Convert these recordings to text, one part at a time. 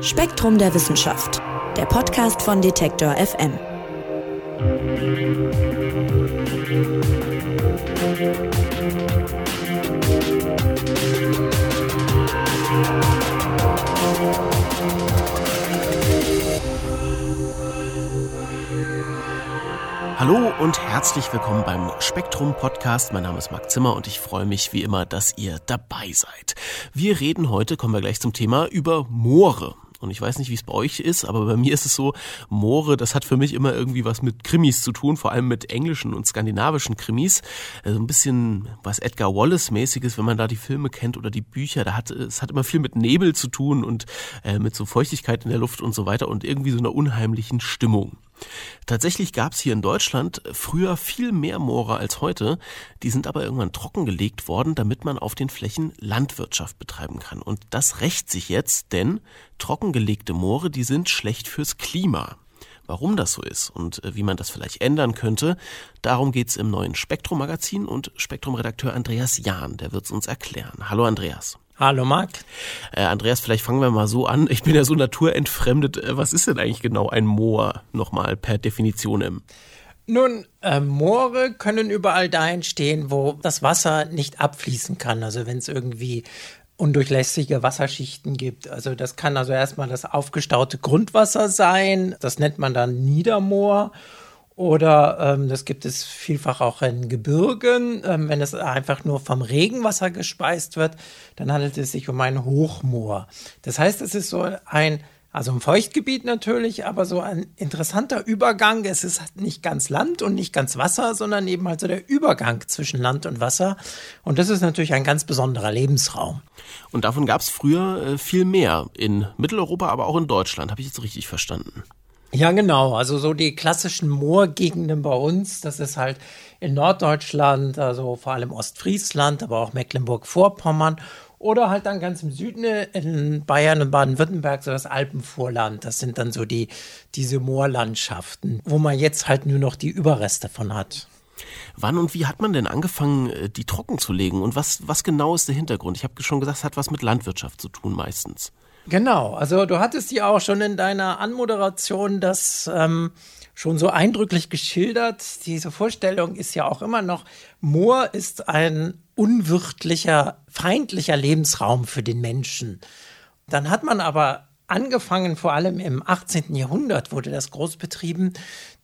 Spektrum der Wissenschaft, der Podcast von Detektor FM. Hallo und herzlich willkommen beim Spektrum Podcast. Mein Name ist Marc Zimmer und ich freue mich wie immer, dass ihr dabei seid. Wir reden heute, kommen wir gleich zum Thema, über Moore. Und ich weiß nicht, wie es bei euch ist, aber bei mir ist es so, Moore, das hat für mich immer irgendwie was mit Krimis zu tun, vor allem mit englischen und skandinavischen Krimis. Also ein bisschen was Edgar Wallace-mäßiges, wenn man da die Filme kennt oder die Bücher. Da hat, es hat immer viel mit Nebel zu tun und äh, mit so Feuchtigkeit in der Luft und so weiter und irgendwie so einer unheimlichen Stimmung. Tatsächlich gab es hier in Deutschland früher viel mehr Moore als heute. Die sind aber irgendwann trockengelegt worden, damit man auf den Flächen Landwirtschaft betreiben kann. Und das rächt sich jetzt, denn trockengelegte Moore, die sind schlecht fürs Klima. Warum das so ist und äh, wie man das vielleicht ändern könnte, darum geht's im neuen Spektrum-Magazin und Spektrum-Redakteur Andreas Jahn, der wird's uns erklären. Hallo Andreas. Hallo Marc. Äh, Andreas, vielleicht fangen wir mal so an. Ich bin ja so naturentfremdet. Äh, was ist denn eigentlich genau ein Moor nochmal per Definition im? Nun, äh, Moore können überall da entstehen, wo das Wasser nicht abfließen kann. Also wenn es irgendwie undurchlässige Wasserschichten gibt. Also das kann also erstmal das aufgestaute Grundwasser sein. Das nennt man dann Niedermoor. Oder ähm, das gibt es vielfach auch in Gebirgen. Ähm, wenn es einfach nur vom Regenwasser gespeist wird, dann handelt es sich um ein Hochmoor. Das heißt, es ist so ein, also ein Feuchtgebiet natürlich, aber so ein interessanter Übergang. Es ist nicht ganz Land und nicht ganz Wasser, sondern eben halt so der Übergang zwischen Land und Wasser. Und das ist natürlich ein ganz besonderer Lebensraum. Und davon gab es früher äh, viel mehr in Mitteleuropa, aber auch in Deutschland. Habe ich jetzt richtig verstanden? Ja, genau. Also so die klassischen Moorgegenden bei uns, das ist halt in Norddeutschland, also vor allem Ostfriesland, aber auch Mecklenburg-Vorpommern oder halt dann ganz im Süden in Bayern und Baden-Württemberg so das Alpenvorland. Das sind dann so die diese Moorlandschaften, wo man jetzt halt nur noch die Überreste von hat. Wann und wie hat man denn angefangen, äh, die trocken zu legen? Und was, was genau ist der Hintergrund? Ich habe schon gesagt, es hat was mit Landwirtschaft zu tun meistens. Genau, also du hattest ja auch schon in deiner Anmoderation das ähm, schon so eindrücklich geschildert. Diese Vorstellung ist ja auch immer noch, Moor ist ein unwirtlicher, feindlicher Lebensraum für den Menschen. Dann hat man aber angefangen, vor allem im 18. Jahrhundert wurde das groß betrieben,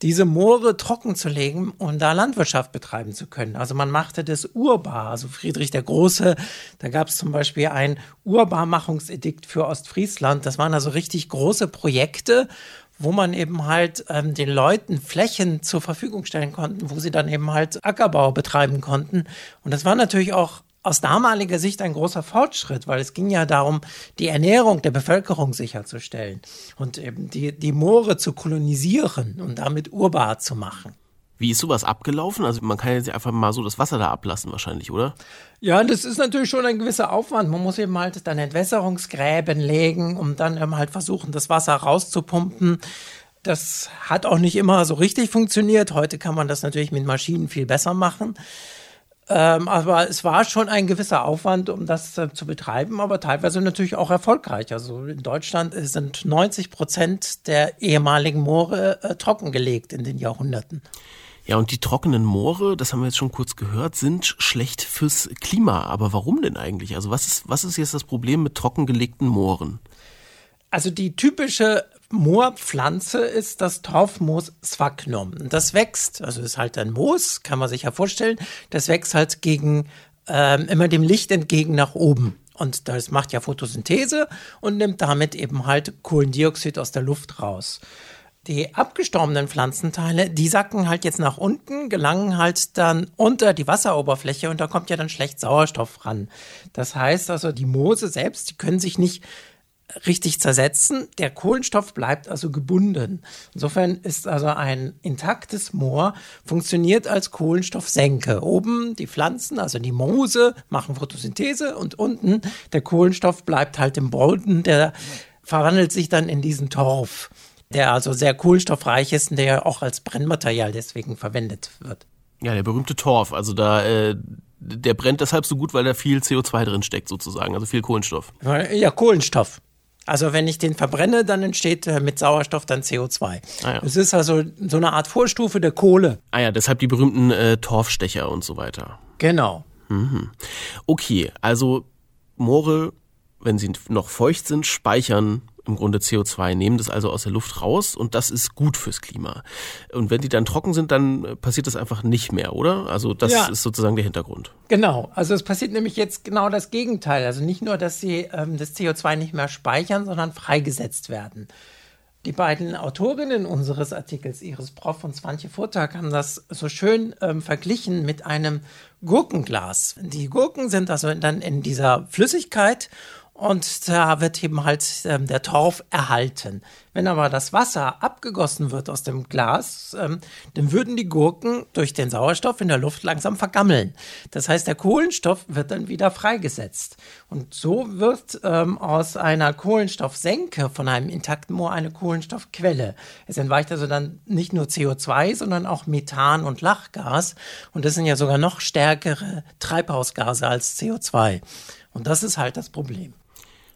diese Moore trocken zu legen, um da Landwirtschaft betreiben zu können. Also man machte das urbar. Also Friedrich der Große, da gab es zum Beispiel ein Urbarmachungsedikt für Ostfriesland. Das waren also richtig große Projekte, wo man eben halt ähm, den Leuten Flächen zur Verfügung stellen konnten, wo sie dann eben halt Ackerbau betreiben konnten. Und das war natürlich auch aus damaliger Sicht ein großer Fortschritt, weil es ging ja darum, die Ernährung der Bevölkerung sicherzustellen und eben die, die Moore zu kolonisieren und damit urbar zu machen. Wie ist sowas abgelaufen? Also man kann jetzt einfach mal so das Wasser da ablassen wahrscheinlich, oder? Ja, das ist natürlich schon ein gewisser Aufwand. Man muss eben halt dann Entwässerungsgräben legen, um dann eben halt versuchen, das Wasser rauszupumpen. Das hat auch nicht immer so richtig funktioniert. Heute kann man das natürlich mit Maschinen viel besser machen. Ähm, aber es war schon ein gewisser Aufwand, um das äh, zu betreiben, aber teilweise natürlich auch erfolgreich. Also in Deutschland sind 90 Prozent der ehemaligen Moore äh, trockengelegt in den Jahrhunderten. Ja, und die trockenen Moore, das haben wir jetzt schon kurz gehört, sind schlecht fürs Klima. Aber warum denn eigentlich? Also was ist, was ist jetzt das Problem mit trockengelegten Mooren? Also die typische Moorpflanze ist das Torfmoos Sphagnum. Das wächst, also ist halt ein Moos, kann man sich ja vorstellen, das wächst halt gegen ähm, immer dem Licht entgegen nach oben. Und das macht ja Photosynthese und nimmt damit eben halt Kohlendioxid aus der Luft raus. Die abgestorbenen Pflanzenteile, die sacken halt jetzt nach unten, gelangen halt dann unter die Wasseroberfläche und da kommt ja dann schlecht Sauerstoff ran. Das heißt also, die Moose selbst, die können sich nicht richtig zersetzen. Der Kohlenstoff bleibt also gebunden. Insofern ist also ein intaktes Moor funktioniert als Kohlenstoffsenke. Oben die Pflanzen, also die Moose, machen Photosynthese und unten der Kohlenstoff bleibt halt im Boden, der verwandelt sich dann in diesen Torf, der also sehr kohlenstoffreich ist und der auch als Brennmaterial deswegen verwendet wird. Ja, der berühmte Torf, also da äh, der brennt deshalb so gut, weil da viel CO2 drin steckt sozusagen, also viel Kohlenstoff. Ja, Kohlenstoff. Also wenn ich den verbrenne, dann entsteht äh, mit Sauerstoff dann CO2. Ah, ja. Es ist also so eine Art Vorstufe der Kohle. Ah ja, deshalb die berühmten äh, Torfstecher und so weiter. Genau. Mhm. Okay, also Moore, wenn sie noch feucht sind, speichern im Grunde CO2, nehmen das also aus der Luft raus und das ist gut fürs Klima. Und wenn die dann trocken sind, dann passiert das einfach nicht mehr, oder? Also das ja. ist sozusagen der Hintergrund. Genau, also es passiert nämlich jetzt genau das Gegenteil. Also nicht nur, dass sie ähm, das CO2 nicht mehr speichern, sondern freigesetzt werden. Die beiden Autorinnen unseres Artikels, Iris Prof und Swantje Vortag, haben das so schön ähm, verglichen mit einem Gurkenglas. Die Gurken sind also dann in dieser Flüssigkeit und da wird eben halt ähm, der Torf erhalten. Wenn aber das Wasser abgegossen wird aus dem Glas, ähm, dann würden die Gurken durch den Sauerstoff in der Luft langsam vergammeln. Das heißt, der Kohlenstoff wird dann wieder freigesetzt. Und so wird ähm, aus einer Kohlenstoffsenke von einem intakten Moor eine Kohlenstoffquelle. Es entweicht also dann nicht nur CO2, sondern auch Methan und Lachgas. Und das sind ja sogar noch stärkere Treibhausgase als CO2. Und das ist halt das Problem.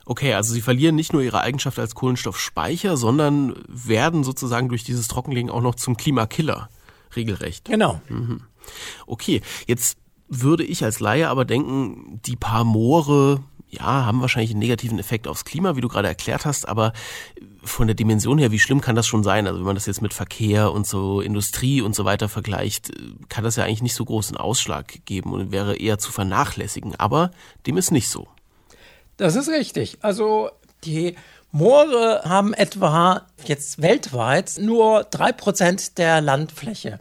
Okay, also sie verlieren nicht nur ihre Eigenschaft als Kohlenstoffspeicher, sondern werden sozusagen durch dieses Trockenlegen auch noch zum Klimakiller. Regelrecht. Genau. Mhm. Okay, jetzt würde ich als Laie aber denken, die paar Moore, ja, haben wahrscheinlich einen negativen Effekt aufs Klima, wie du gerade erklärt hast, aber von der Dimension her, wie schlimm kann das schon sein? Also wenn man das jetzt mit Verkehr und so Industrie und so weiter vergleicht, kann das ja eigentlich nicht so großen Ausschlag geben und wäre eher zu vernachlässigen. Aber dem ist nicht so. Das ist richtig. Also die Moore haben etwa jetzt weltweit nur drei Prozent der Landfläche.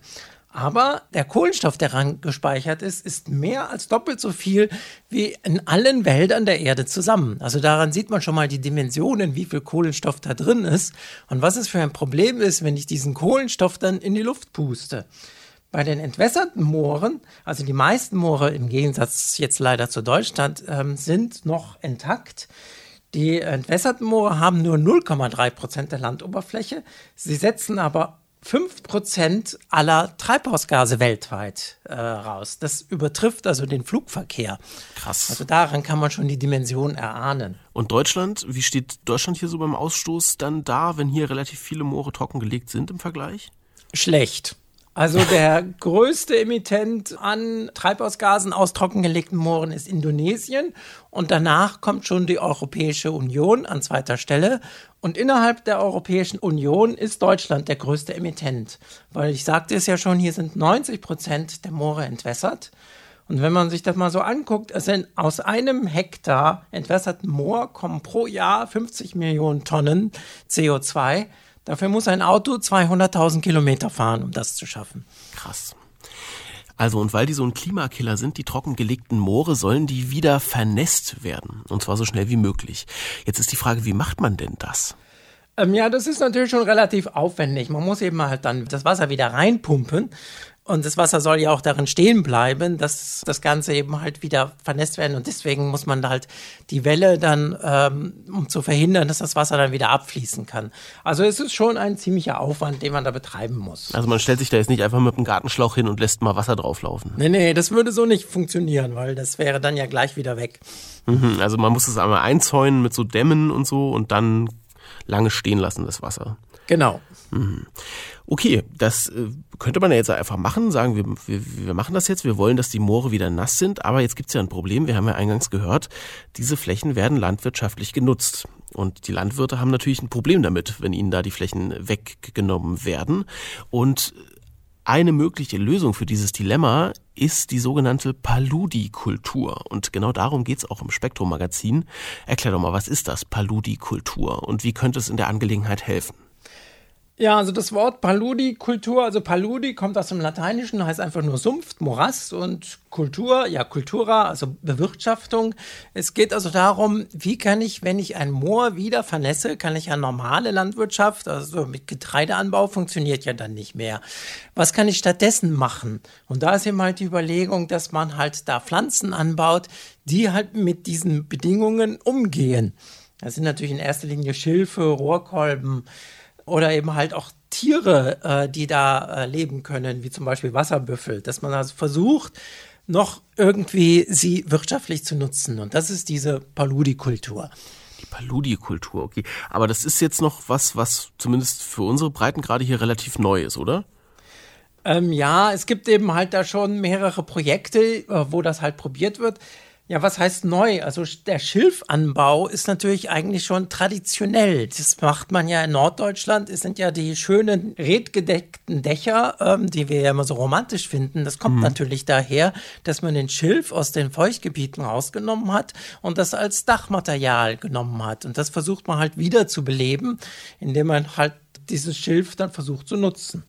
Aber der Kohlenstoff, der daran gespeichert ist, ist mehr als doppelt so viel wie in allen Wäldern der Erde zusammen. Also daran sieht man schon mal die Dimensionen, wie viel Kohlenstoff da drin ist und was es für ein Problem ist, wenn ich diesen Kohlenstoff dann in die Luft puste. Bei den entwässerten Mooren, also die meisten Moore im Gegensatz jetzt leider zu Deutschland, ähm, sind noch intakt. Die entwässerten Moore haben nur 0,3 Prozent der Landoberfläche. Sie setzen aber 5 Prozent aller Treibhausgase weltweit äh, raus. Das übertrifft also den Flugverkehr. Krass. Also daran kann man schon die Dimension erahnen. Und Deutschland, wie steht Deutschland hier so beim Ausstoß dann da, wenn hier relativ viele Moore trockengelegt sind im Vergleich? Schlecht. Also der größte Emittent an Treibhausgasen aus trockengelegten Mooren ist Indonesien und danach kommt schon die Europäische Union an zweiter Stelle und innerhalb der Europäischen Union ist Deutschland der größte Emittent, weil ich sagte es ja schon, hier sind 90 Prozent der Moore entwässert. Und wenn man sich das mal so anguckt, sind aus einem Hektar entwässerten Moor kommen pro Jahr 50 Millionen Tonnen CO2. Dafür muss ein Auto 200.000 Kilometer fahren, um das zu schaffen. Krass. Also und weil die so ein Klimakiller sind, die trockengelegten Moore, sollen die wieder vernässt werden. Und zwar so schnell wie möglich. Jetzt ist die Frage, wie macht man denn das? Ähm, ja, das ist natürlich schon relativ aufwendig. Man muss eben halt dann das Wasser wieder reinpumpen. Und das Wasser soll ja auch darin stehen bleiben, dass das Ganze eben halt wieder vernässt werden. Und deswegen muss man da halt die Welle dann, ähm, um zu verhindern, dass das Wasser dann wieder abfließen kann. Also es ist schon ein ziemlicher Aufwand, den man da betreiben muss. Also man stellt sich da jetzt nicht einfach mit einem Gartenschlauch hin und lässt mal Wasser drauflaufen. Nee, nee, das würde so nicht funktionieren, weil das wäre dann ja gleich wieder weg. Mhm, also man muss es einmal einzäunen mit so Dämmen und so und dann lange stehen lassen, das Wasser. Genau. Mhm. Okay, das äh, könnte man ja jetzt einfach machen, sagen wir, wir, wir machen das jetzt, wir wollen, dass die Moore wieder nass sind, aber jetzt gibt's ja ein Problem, wir haben ja eingangs gehört, diese Flächen werden landwirtschaftlich genutzt. Und die Landwirte haben natürlich ein Problem damit, wenn ihnen da die Flächen weggenommen werden. Und eine mögliche Lösung für dieses Dilemma ist die sogenannte Paludikultur. Und genau darum geht's auch im Spektrum-Magazin. Erklär doch mal, was ist das Paludikultur und wie könnte es in der Angelegenheit helfen? Ja, also das Wort Paludi-Kultur, also Paludi kommt aus dem Lateinischen, heißt einfach nur Sumpf, Morast und Kultur, ja, Kultura, also Bewirtschaftung. Es geht also darum, wie kann ich, wenn ich ein Moor wieder vernässe, kann ich ja normale Landwirtschaft, also mit Getreideanbau funktioniert ja dann nicht mehr. Was kann ich stattdessen machen? Und da ist eben halt die Überlegung, dass man halt da Pflanzen anbaut, die halt mit diesen Bedingungen umgehen. Das sind natürlich in erster Linie Schilfe, Rohrkolben, oder eben halt auch Tiere, äh, die da äh, leben können, wie zum Beispiel Wasserbüffel, dass man also versucht, noch irgendwie sie wirtschaftlich zu nutzen. Und das ist diese Paludikultur. Die Paludikultur, okay. Aber das ist jetzt noch was, was zumindest für unsere Breiten gerade hier relativ neu ist, oder? Ähm, ja, es gibt eben halt da schon mehrere Projekte, äh, wo das halt probiert wird. Ja, was heißt neu? Also der Schilfanbau ist natürlich eigentlich schon traditionell. Das macht man ja in Norddeutschland. Es sind ja die schönen redgedeckten Dächer, ähm, die wir ja immer so romantisch finden. Das kommt mhm. natürlich daher, dass man den Schilf aus den Feuchtgebieten rausgenommen hat und das als Dachmaterial genommen hat. Und das versucht man halt wieder zu beleben, indem man halt dieses Schilf dann versucht zu nutzen.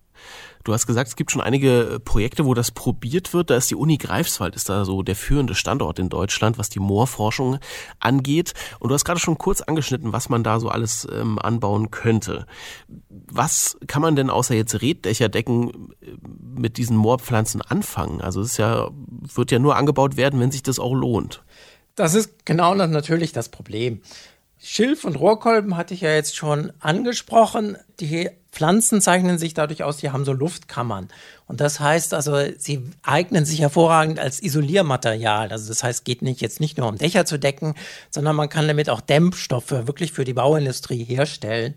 Du hast gesagt, es gibt schon einige äh, Projekte, wo das probiert wird. Da ist die Uni Greifswald, ist da so der führende Standort in Deutschland, was die Moorforschung angeht. Und du hast gerade schon kurz angeschnitten, was man da so alles ähm, anbauen könnte. Was kann man denn außer jetzt Reddächer decken äh, mit diesen Moorpflanzen anfangen? Also es ist ja, wird ja nur angebaut werden, wenn sich das auch lohnt. Das ist genau natürlich das Problem. Schilf und Rohrkolben hatte ich ja jetzt schon angesprochen. Die Pflanzen zeichnen sich dadurch aus, die haben so Luftkammern. Und das heißt also, sie eignen sich hervorragend als Isoliermaterial. Also das heißt, geht nicht jetzt nicht nur um Dächer zu decken, sondern man kann damit auch Dämpfstoffe wirklich für die Bauindustrie herstellen.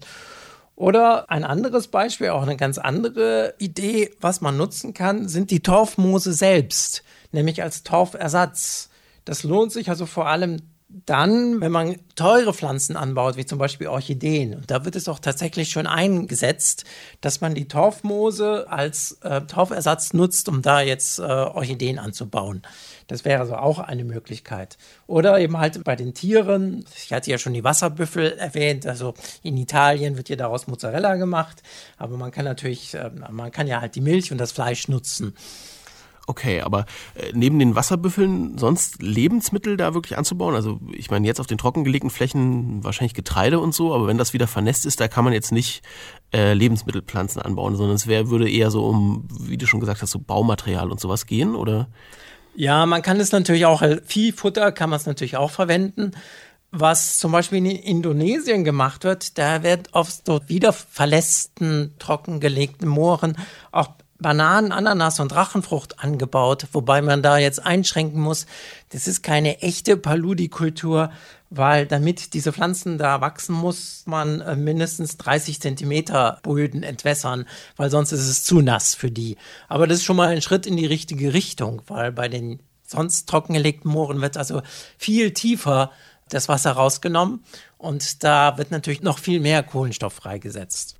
Oder ein anderes Beispiel, auch eine ganz andere Idee, was man nutzen kann, sind die Torfmoose selbst, nämlich als Torfersatz. Das lohnt sich also vor allem dann, wenn man teure Pflanzen anbaut, wie zum Beispiel Orchideen, und da wird es auch tatsächlich schon eingesetzt, dass man die Torfmoose als äh, Torfersatz nutzt, um da jetzt äh, Orchideen anzubauen. Das wäre also auch eine Möglichkeit. Oder eben halt bei den Tieren, ich hatte ja schon die Wasserbüffel erwähnt, also in Italien wird ja daraus Mozzarella gemacht, aber man kann natürlich, äh, man kann ja halt die Milch und das Fleisch nutzen. Okay, aber äh, neben den Wasserbüffeln sonst Lebensmittel da wirklich anzubauen? Also ich meine jetzt auf den trockengelegten Flächen wahrscheinlich Getreide und so, aber wenn das wieder vernässt ist, da kann man jetzt nicht äh, Lebensmittelpflanzen anbauen, sondern es wäre würde eher so um, wie du schon gesagt hast, so Baumaterial und sowas gehen, oder? Ja, man kann es natürlich auch, äh, Viehfutter kann man es natürlich auch verwenden. Was zum Beispiel in Indonesien gemacht wird, da wird auf dort wieder verlässten, trockengelegten Mooren auch Bananen, Ananas und Drachenfrucht angebaut, wobei man da jetzt einschränken muss, das ist keine echte Paludikultur, weil damit diese Pflanzen da wachsen, muss man äh, mindestens 30 Zentimeter Böden entwässern, weil sonst ist es zu nass für die. Aber das ist schon mal ein Schritt in die richtige Richtung, weil bei den sonst trockengelegten Mooren wird also viel tiefer das Wasser rausgenommen und da wird natürlich noch viel mehr Kohlenstoff freigesetzt.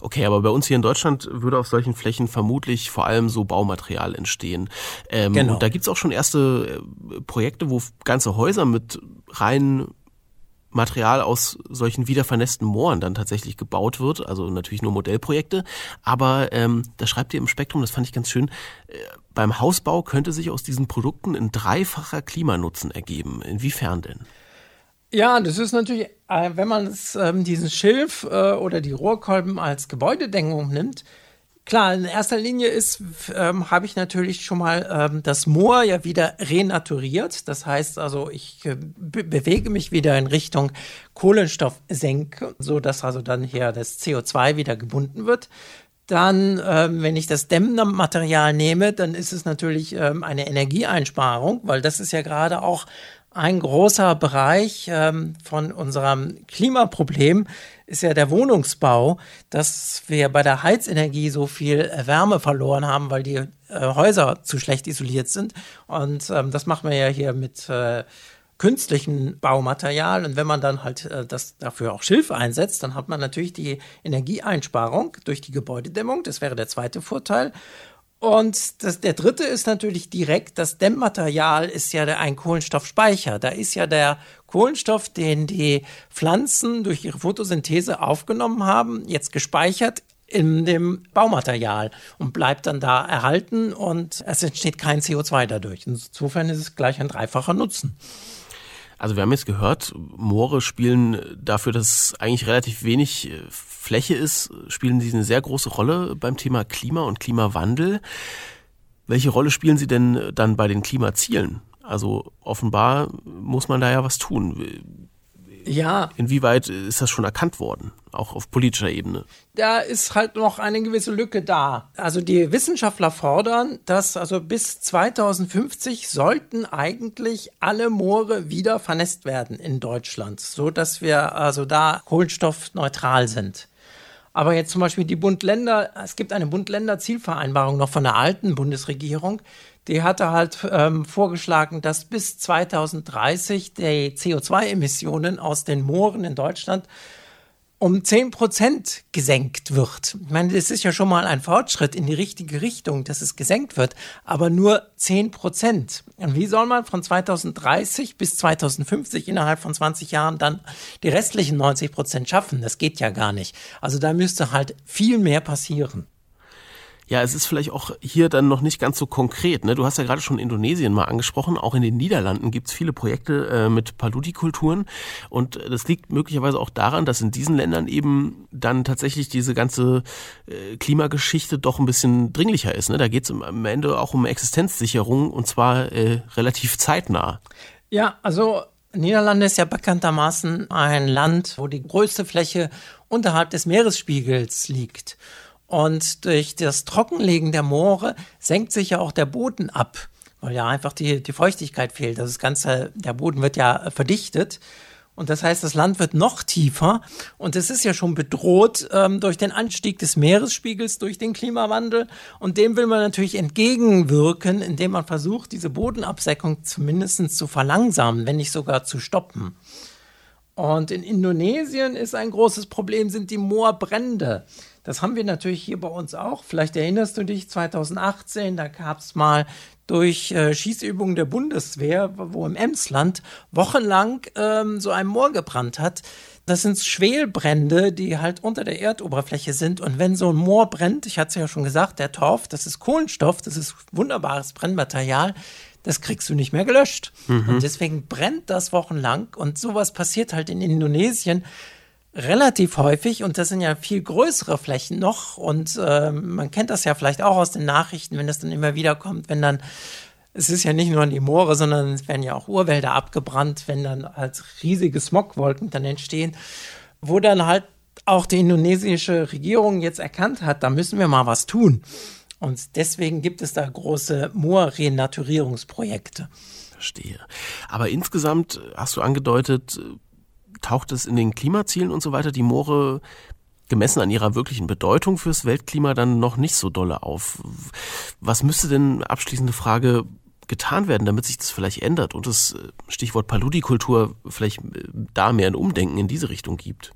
Okay, aber bei uns hier in Deutschland würde auf solchen Flächen vermutlich vor allem so Baumaterial entstehen. Ähm, genau. Und da gibt's auch schon erste äh, Projekte, wo ganze Häuser mit rein Material aus solchen wiedervernässten Mooren dann tatsächlich gebaut wird. Also natürlich nur Modellprojekte. Aber ähm, da schreibt ihr im Spektrum, das fand ich ganz schön, äh, beim Hausbau könnte sich aus diesen Produkten ein dreifacher Klimanutzen ergeben. Inwiefern denn? Ja, das ist natürlich, äh, wenn man ähm, diesen Schilf äh, oder die Rohrkolben als Gebäudedeckung nimmt, Klar, in erster Linie ist, ähm, habe ich natürlich schon mal ähm, das Moor ja wieder renaturiert. Das heißt also, ich äh, be bewege mich wieder in Richtung Kohlenstoffsenke, so dass also dann hier das CO2 wieder gebunden wird. Dann, ähm, wenn ich das Dämmmaterial nehme, dann ist es natürlich ähm, eine Energieeinsparung, weil das ist ja gerade auch ein großer Bereich ähm, von unserem Klimaproblem ist ja der Wohnungsbau, dass wir bei der Heizenergie so viel Wärme verloren haben, weil die äh, Häuser zu schlecht isoliert sind. Und ähm, das machen wir ja hier mit äh, künstlichen Baumaterial. Und wenn man dann halt äh, das dafür auch Schilf einsetzt, dann hat man natürlich die Energieeinsparung durch die Gebäudedämmung. Das wäre der zweite Vorteil. Und das, der dritte ist natürlich direkt, das Dämmmaterial ist ja ein Kohlenstoffspeicher. Da ist ja der Kohlenstoff, den die Pflanzen durch ihre Photosynthese aufgenommen haben, jetzt gespeichert in dem Baumaterial und bleibt dann da erhalten und es entsteht kein CO2 dadurch. Insofern ist es gleich ein dreifacher Nutzen. Also wir haben jetzt gehört, Moore spielen dafür, dass eigentlich relativ wenig äh, Fläche ist, spielen sie eine sehr große Rolle beim Thema Klima und Klimawandel. Welche Rolle spielen sie denn dann bei den Klimazielen? Also offenbar muss man da ja was tun. Ja. Inwieweit ist das schon erkannt worden, auch auf politischer Ebene? Da ist halt noch eine gewisse Lücke da. Also die Wissenschaftler fordern, dass also bis 2050 sollten eigentlich alle Moore wieder vernässt werden in Deutschland, so dass wir also da kohlenstoffneutral sind. Aber jetzt zum Beispiel die Bund-Länder, es gibt eine Bund-Länder-Zielvereinbarung noch von der alten Bundesregierung, die hatte halt ähm, vorgeschlagen, dass bis 2030 die CO2-Emissionen aus den Mooren in Deutschland um 10 Prozent gesenkt wird. Ich meine, das ist ja schon mal ein Fortschritt in die richtige Richtung, dass es gesenkt wird, aber nur 10 Prozent. Und wie soll man von 2030 bis 2050 innerhalb von 20 Jahren dann die restlichen 90 Prozent schaffen? Das geht ja gar nicht. Also da müsste halt viel mehr passieren. Ja, es ist vielleicht auch hier dann noch nicht ganz so konkret. Ne? Du hast ja gerade schon Indonesien mal angesprochen. Auch in den Niederlanden gibt es viele Projekte äh, mit Paludikulturen. Und das liegt möglicherweise auch daran, dass in diesen Ländern eben dann tatsächlich diese ganze äh, Klimageschichte doch ein bisschen dringlicher ist. Ne? Da geht es am Ende auch um Existenzsicherung und zwar äh, relativ zeitnah. Ja, also Niederlande ist ja bekanntermaßen ein Land, wo die größte Fläche unterhalb des Meeresspiegels liegt. Und durch das Trockenlegen der Moore senkt sich ja auch der Boden ab, weil ja einfach die, die Feuchtigkeit fehlt. Das Ganze, der Boden wird ja verdichtet. Und das heißt, das Land wird noch tiefer. Und es ist ja schon bedroht ähm, durch den Anstieg des Meeresspiegels, durch den Klimawandel. Und dem will man natürlich entgegenwirken, indem man versucht, diese Bodenabsenkung zumindest zu verlangsamen, wenn nicht sogar zu stoppen. Und in Indonesien ist ein großes Problem, sind die Moorbrände. Das haben wir natürlich hier bei uns auch. Vielleicht erinnerst du dich, 2018, da gab es mal durch äh, Schießübungen der Bundeswehr, wo im Emsland wochenlang ähm, so ein Moor gebrannt hat. Das sind Schwelbrände, die halt unter der Erdoberfläche sind. Und wenn so ein Moor brennt, ich hatte es ja schon gesagt, der Torf, das ist Kohlenstoff, das ist wunderbares Brennmaterial, das kriegst du nicht mehr gelöscht. Mhm. Und deswegen brennt das wochenlang. Und sowas passiert halt in Indonesien relativ häufig und das sind ja viel größere Flächen noch und äh, man kennt das ja vielleicht auch aus den Nachrichten, wenn das dann immer wieder kommt, wenn dann es ist ja nicht nur die Moore, sondern es werden ja auch Urwälder abgebrannt, wenn dann als riesige Smogwolken dann entstehen, wo dann halt auch die indonesische Regierung jetzt erkannt hat, da müssen wir mal was tun. Und deswegen gibt es da große Moorrenaturierungsprojekte. Verstehe. Aber insgesamt hast du angedeutet, taucht es in den Klimazielen und so weiter die Moore gemessen an ihrer wirklichen Bedeutung fürs Weltklima dann noch nicht so dolle auf. Was müsste denn, abschließende Frage, getan werden, damit sich das vielleicht ändert und das äh, Stichwort Paludikultur vielleicht äh, da mehr ein Umdenken in diese Richtung gibt?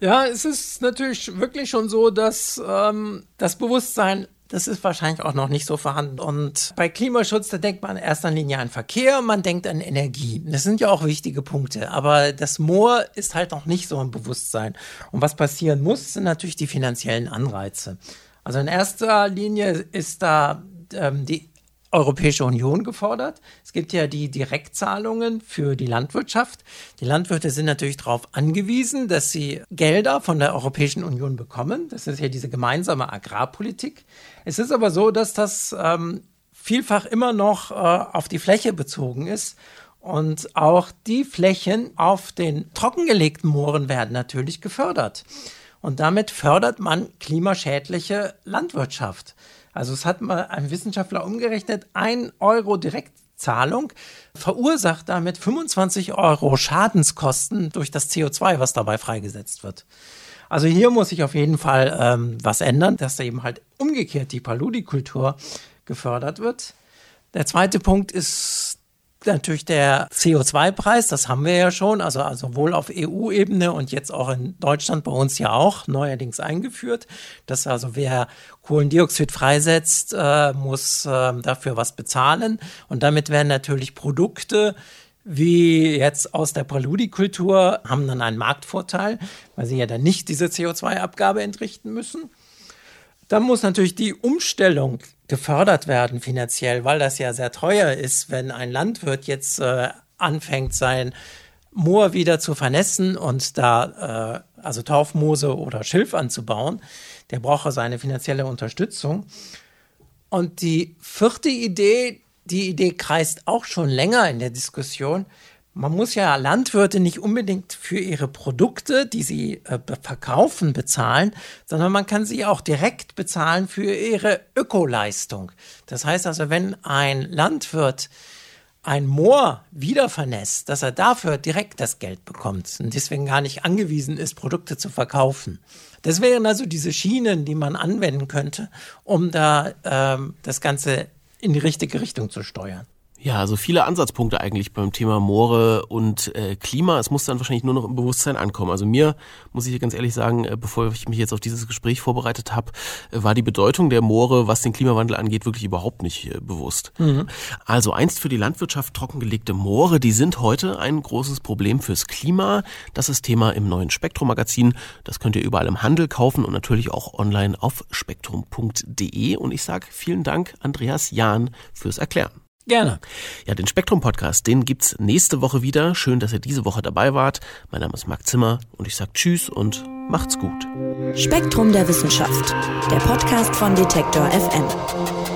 Ja, es ist natürlich wirklich schon so, dass ähm, das Bewusstsein das ist wahrscheinlich auch noch nicht so vorhanden. Und bei Klimaschutz, da denkt man in erster Linie an Verkehr, man denkt an Energie. Das sind ja auch wichtige Punkte. Aber das Moor ist halt noch nicht so im Bewusstsein. Und was passieren muss, sind natürlich die finanziellen Anreize. Also in erster Linie ist da ähm, die Europäische Union gefordert. Es gibt ja die Direktzahlungen für die Landwirtschaft. Die Landwirte sind natürlich darauf angewiesen, dass sie Gelder von der Europäischen Union bekommen. Das ist ja diese gemeinsame Agrarpolitik. Es ist aber so, dass das ähm, vielfach immer noch äh, auf die Fläche bezogen ist. Und auch die Flächen auf den trockengelegten Mooren werden natürlich gefördert. Und damit fördert man klimaschädliche Landwirtschaft. Also es hat mal ein Wissenschaftler umgerechnet, ein Euro Direktzahlung verursacht damit 25 Euro Schadenskosten durch das CO2, was dabei freigesetzt wird. Also hier muss sich auf jeden Fall ähm, was ändern, dass da eben halt umgekehrt die Paludikultur gefördert wird. Der zweite Punkt ist natürlich der CO2-Preis, das haben wir ja schon, also, also sowohl auf EU-Ebene und jetzt auch in Deutschland bei uns ja auch neuerdings eingeführt, dass also wer Kohlendioxid freisetzt, äh, muss äh, dafür was bezahlen und damit werden natürlich Produkte, wie jetzt aus der Paludikultur, haben dann einen Marktvorteil, weil sie ja dann nicht diese CO2-Abgabe entrichten müssen. Dann muss natürlich die Umstellung gefördert werden finanziell, weil das ja sehr teuer ist, wenn ein Landwirt jetzt äh, anfängt, sein Moor wieder zu vernässen und da äh, also Taufmoose oder Schilf anzubauen. Der braucht also eine finanzielle Unterstützung. Und die vierte Idee, die Idee kreist auch schon länger in der Diskussion. Man muss ja Landwirte nicht unbedingt für ihre Produkte, die sie äh, verkaufen, bezahlen, sondern man kann sie auch direkt bezahlen für ihre Ökoleistung. Das heißt also, wenn ein Landwirt ein Moor wieder vernässt, dass er dafür direkt das Geld bekommt und deswegen gar nicht angewiesen ist, Produkte zu verkaufen. Das wären also diese Schienen, die man anwenden könnte, um da ähm, das Ganze in die richtige Richtung zu steuern. Ja, also viele Ansatzpunkte eigentlich beim Thema Moore und äh, Klima. Es muss dann wahrscheinlich nur noch im Bewusstsein ankommen. Also mir, muss ich ganz ehrlich sagen, äh, bevor ich mich jetzt auf dieses Gespräch vorbereitet habe, äh, war die Bedeutung der Moore, was den Klimawandel angeht, wirklich überhaupt nicht äh, bewusst. Mhm. Also einst für die Landwirtschaft trockengelegte Moore, die sind heute ein großes Problem fürs Klima. Das ist Thema im neuen Spektrum-Magazin. Das könnt ihr überall im Handel kaufen und natürlich auch online auf spektrum.de. Und ich sage vielen Dank, Andreas Jahn, fürs Erklären. Gerne. Ja, den Spektrum-Podcast, den gibt's nächste Woche wieder. Schön, dass ihr diese Woche dabei wart. Mein Name ist Marc Zimmer und ich sag Tschüss und macht's gut. Spektrum der Wissenschaft, der Podcast von Detektor FM.